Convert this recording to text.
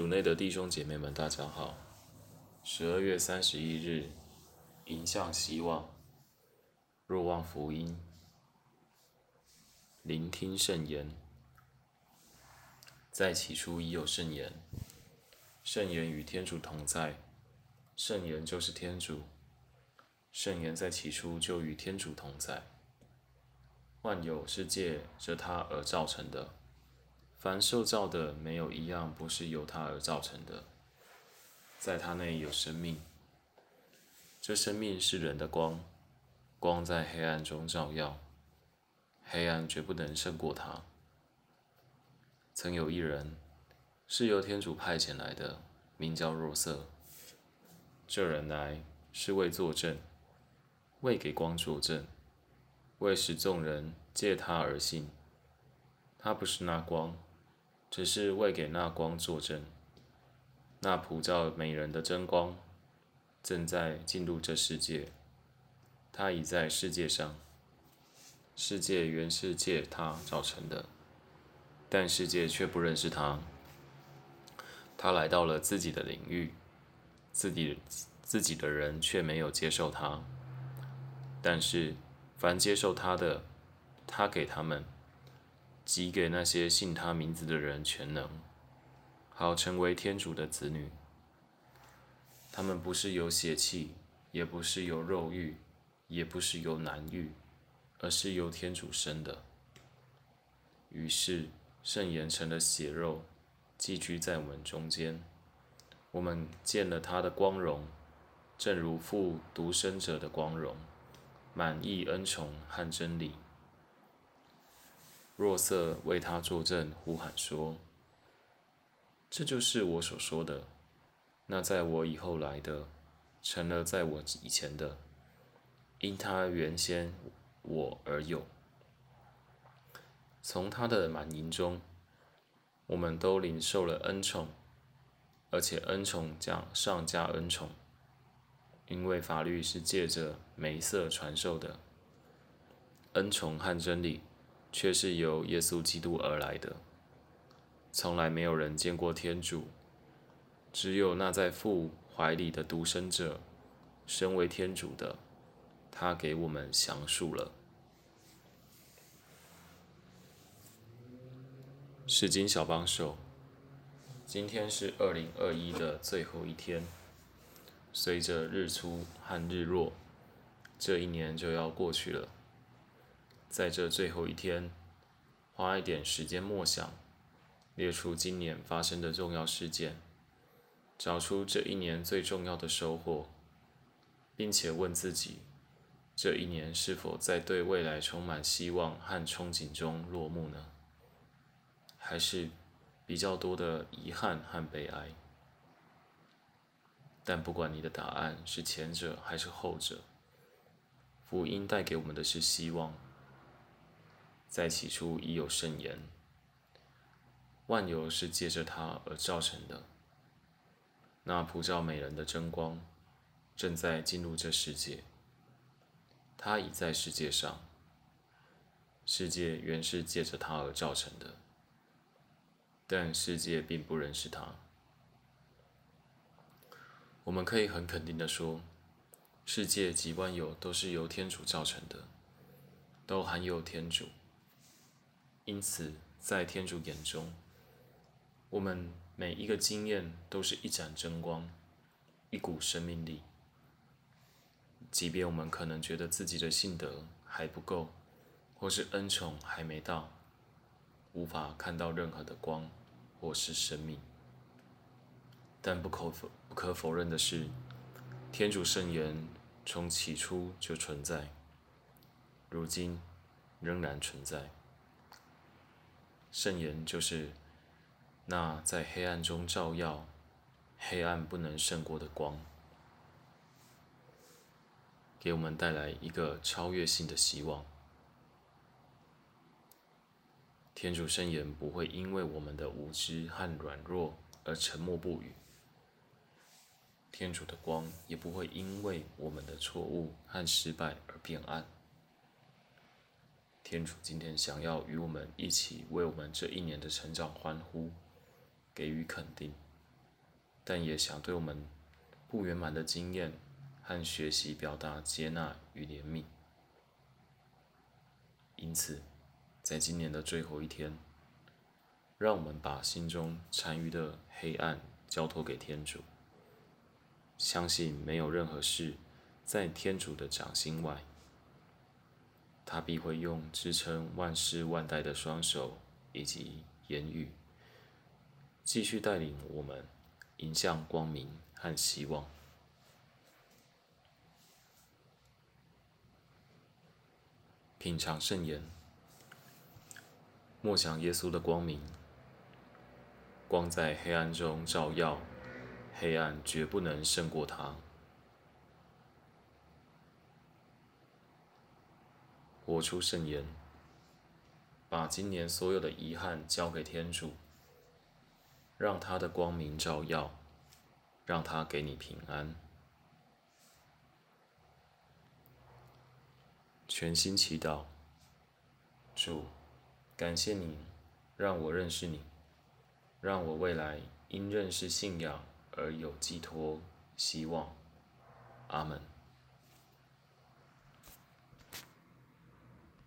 主内的弟兄姐妹们，大家好。十二月三十一日，迎向希望，若望福音，聆听圣言。在起初已有圣言，圣言与天主同在，圣言就是天主。圣言在起初就与天主同在。万有是借着他而造成的。凡受造的，没有一样不是由他而造成的。在他内有生命，这生命是人的光，光在黑暗中照耀，黑暗绝不能胜过他。曾有一人，是由天主派遣来的，名叫若瑟。这人来是为作证，为给光作证，为使众人借他而信。他不是那光。只是为给那光作证，那普照美人的真光正在进入这世界，它已在世界上。世界原是借它造成的，但世界却不认识它。他来到了自己的领域，自己自己的人却没有接受他。但是凡接受他的，他给他们。即给那些信他名字的人全能，好成为天主的子女。他们不是有血气，也不是有肉欲，也不是有男欲，而是由天主生的。于是圣言成了血肉，寄居在我们中间。我们见了他的光荣，正如父独生者的光荣，满意恩宠和真理。若瑟为他作证，呼喊说：“这就是我所说的。那在我以后来的，成了在我以前的，因他原先我而有。从他的满盈中，我们都领受了恩宠，而且恩宠加上加恩宠，因为法律是借着梅瑟传授的，恩宠和真理。”却是由耶稣基督而来的。从来没有人见过天主，只有那在父怀里的独生者，身为天主的，他给我们详述了。是经小帮手，今天是二零二一的最后一天，随着日出和日落，这一年就要过去了。在这最后一天，花一点时间默想，列出今年发生的重要事件，找出这一年最重要的收获，并且问自己：这一年是否在对未来充满希望和憧憬中落幕呢？还是比较多的遗憾和悲哀？但不管你的答案是前者还是后者，福音带给我们的是希望。在起初已有圣言，万有是借着它而造成的。那普照美人的真光正在进入这世界，它已在世界上。世界原是借着它而造成的，但世界并不认识它。我们可以很肯定的说，世界及万有都是由天主造成的，都含有天主。因此，在天主眼中，我们每一个经验都是一盏真光，一股生命力。即便我们可能觉得自己的性德还不够，或是恩宠还没到，无法看到任何的光或是生命，但不可否不可否认的是，天主圣言从起初就存在，如今仍然存在。圣言就是那在黑暗中照耀、黑暗不能胜过的光，给我们带来一个超越性的希望。天主圣言不会因为我们的无知和软弱而沉默不语，天主的光也不会因为我们的错误和失败而变暗。天主今天想要与我们一起为我们这一年的成长欢呼，给予肯定。但也想对我们不圆满的经验和学习表达接纳与怜悯。因此，在今年的最后一天，让我们把心中残余的黑暗交托给天主，相信没有任何事在天主的掌心外。他必会用支撑万世万代的双手以及言语，继续带领我们迎向光明和希望。品尝圣言，默想耶稣的光明，光在黑暗中照耀，黑暗绝不能胜过他。活出圣言，把今年所有的遗憾交给天主，让他的光明照耀，让他给你平安。全心祈祷，主，感谢你让我认识你，让我未来因认识信仰而有寄托、希望。阿门。